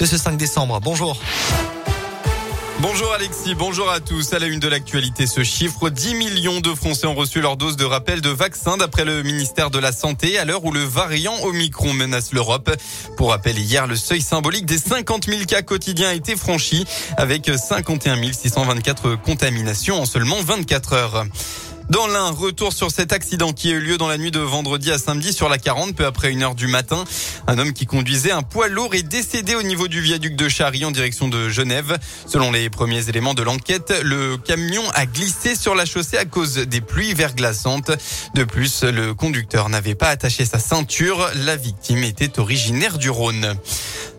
de ce 5 décembre. Bonjour. Bonjour Alexis, bonjour à tous. À la une de l'actualité, ce chiffre, 10 millions de Français ont reçu leur dose de rappel de vaccin d'après le ministère de la Santé à l'heure où le variant Omicron menace l'Europe. Pour rappel, hier, le seuil symbolique des 50 000 cas quotidiens a été franchi avec 51 624 contaminations en seulement 24 heures. Dans l'un, retour sur cet accident qui a eu lieu dans la nuit de vendredi à samedi sur la 40, peu après une heure du matin. Un homme qui conduisait un poids lourd est décédé au niveau du viaduc de Charry en direction de Genève. Selon les premiers éléments de l'enquête, le camion a glissé sur la chaussée à cause des pluies verglaçantes. De plus, le conducteur n'avait pas attaché sa ceinture. La victime était originaire du Rhône.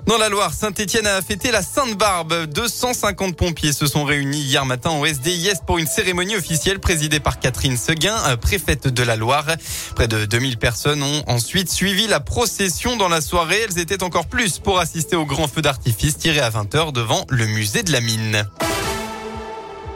Dans la Loire, Saint-Etienne a fêté la Sainte-Barbe. 250 pompiers se sont réunis hier matin au SDIS pour une cérémonie officielle présidée par Catherine Seguin, préfète de la Loire. Près de 2000 personnes ont ensuite suivi la procession dans la soirée. Elles étaient encore plus pour assister au grand feu d'artifice tiré à 20h devant le musée de la mine.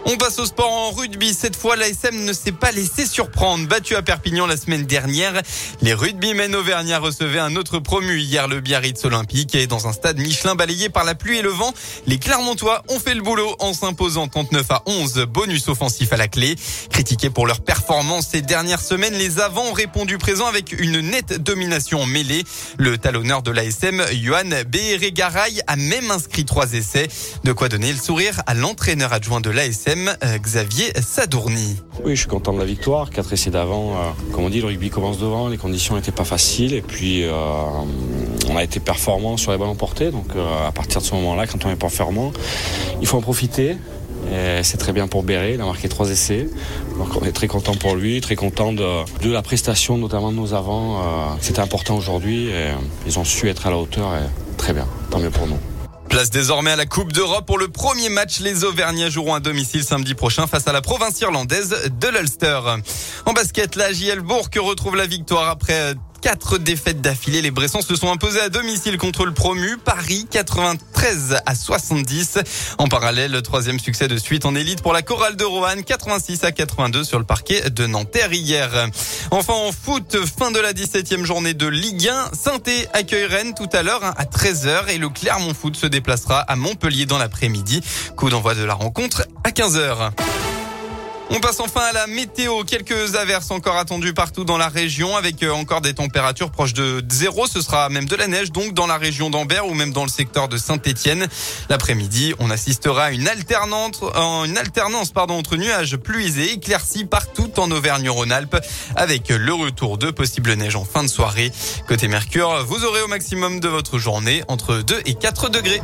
On passe au sport en rugby. Cette fois, l'ASM ne s'est pas laissé surprendre. Battu à Perpignan la semaine dernière, les rugbymen auvergnats recevaient un autre promu hier, le Biarritz Olympique. Et dans un stade Michelin balayé par la pluie et le vent, les Clermontois ont fait le boulot en s'imposant 39 à 11. Bonus offensif à la clé. Critiqués pour leur performance ces dernières semaines, les avants ont répondu présent avec une nette domination mêlée. Le talonneur de l'ASM, Johan Béhérégaray, a même inscrit trois essais. De quoi donner le sourire à l'entraîneur adjoint de l'ASM. Euh, Xavier Sadourny. Oui, je suis content de la victoire. Quatre essais d'avant, euh, comme on dit, le rugby commence devant. Les conditions n'étaient pas faciles et puis euh, on a été performant sur les ballons portés. Donc à partir de ce moment-là, quand on est performant, il faut en profiter. C'est très bien pour Béret, il a marqué trois essais. On est très content pour lui, très content de, la prestation, notamment de nos avants. C'était important aujourd'hui ils ont su être à la hauteur et très bien, tant mieux pour nous. Place désormais à la Coupe d'Europe pour le premier match. Les Auvergnats joueront à domicile samedi prochain face à la province irlandaise de l'Ulster. En basket, la JL Bourg retrouve la victoire après quatre défaites d'affilée. Les Bressons se sont imposés à domicile contre le promu Paris 93 à 70. En parallèle, le troisième succès de suite en élite pour la chorale de Roanne 86 à 82 sur le parquet de Nanterre hier. Enfin en foot, fin de la 17e journée de Ligue 1. saint accueille Rennes tout à l'heure hein, à 13h et le Clermont Foot se déplacera à Montpellier dans l'après-midi. Coup d'envoi de la rencontre à 15h. On passe enfin à la météo. Quelques averses encore attendues partout dans la région avec euh, encore des températures proches de zéro. Ce sera même de la neige donc dans la région d'Ambert ou même dans le secteur de Saint-Étienne. L'après-midi, on assistera à une alternance, une alternance pardon, entre nuages pluisés et éclaircis partout en Auvergne-Rhône-Alpes avec le retour de possibles neiges en fin de soirée. Côté Mercure, vous aurez au maximum de votre journée entre 2 et 4 degrés.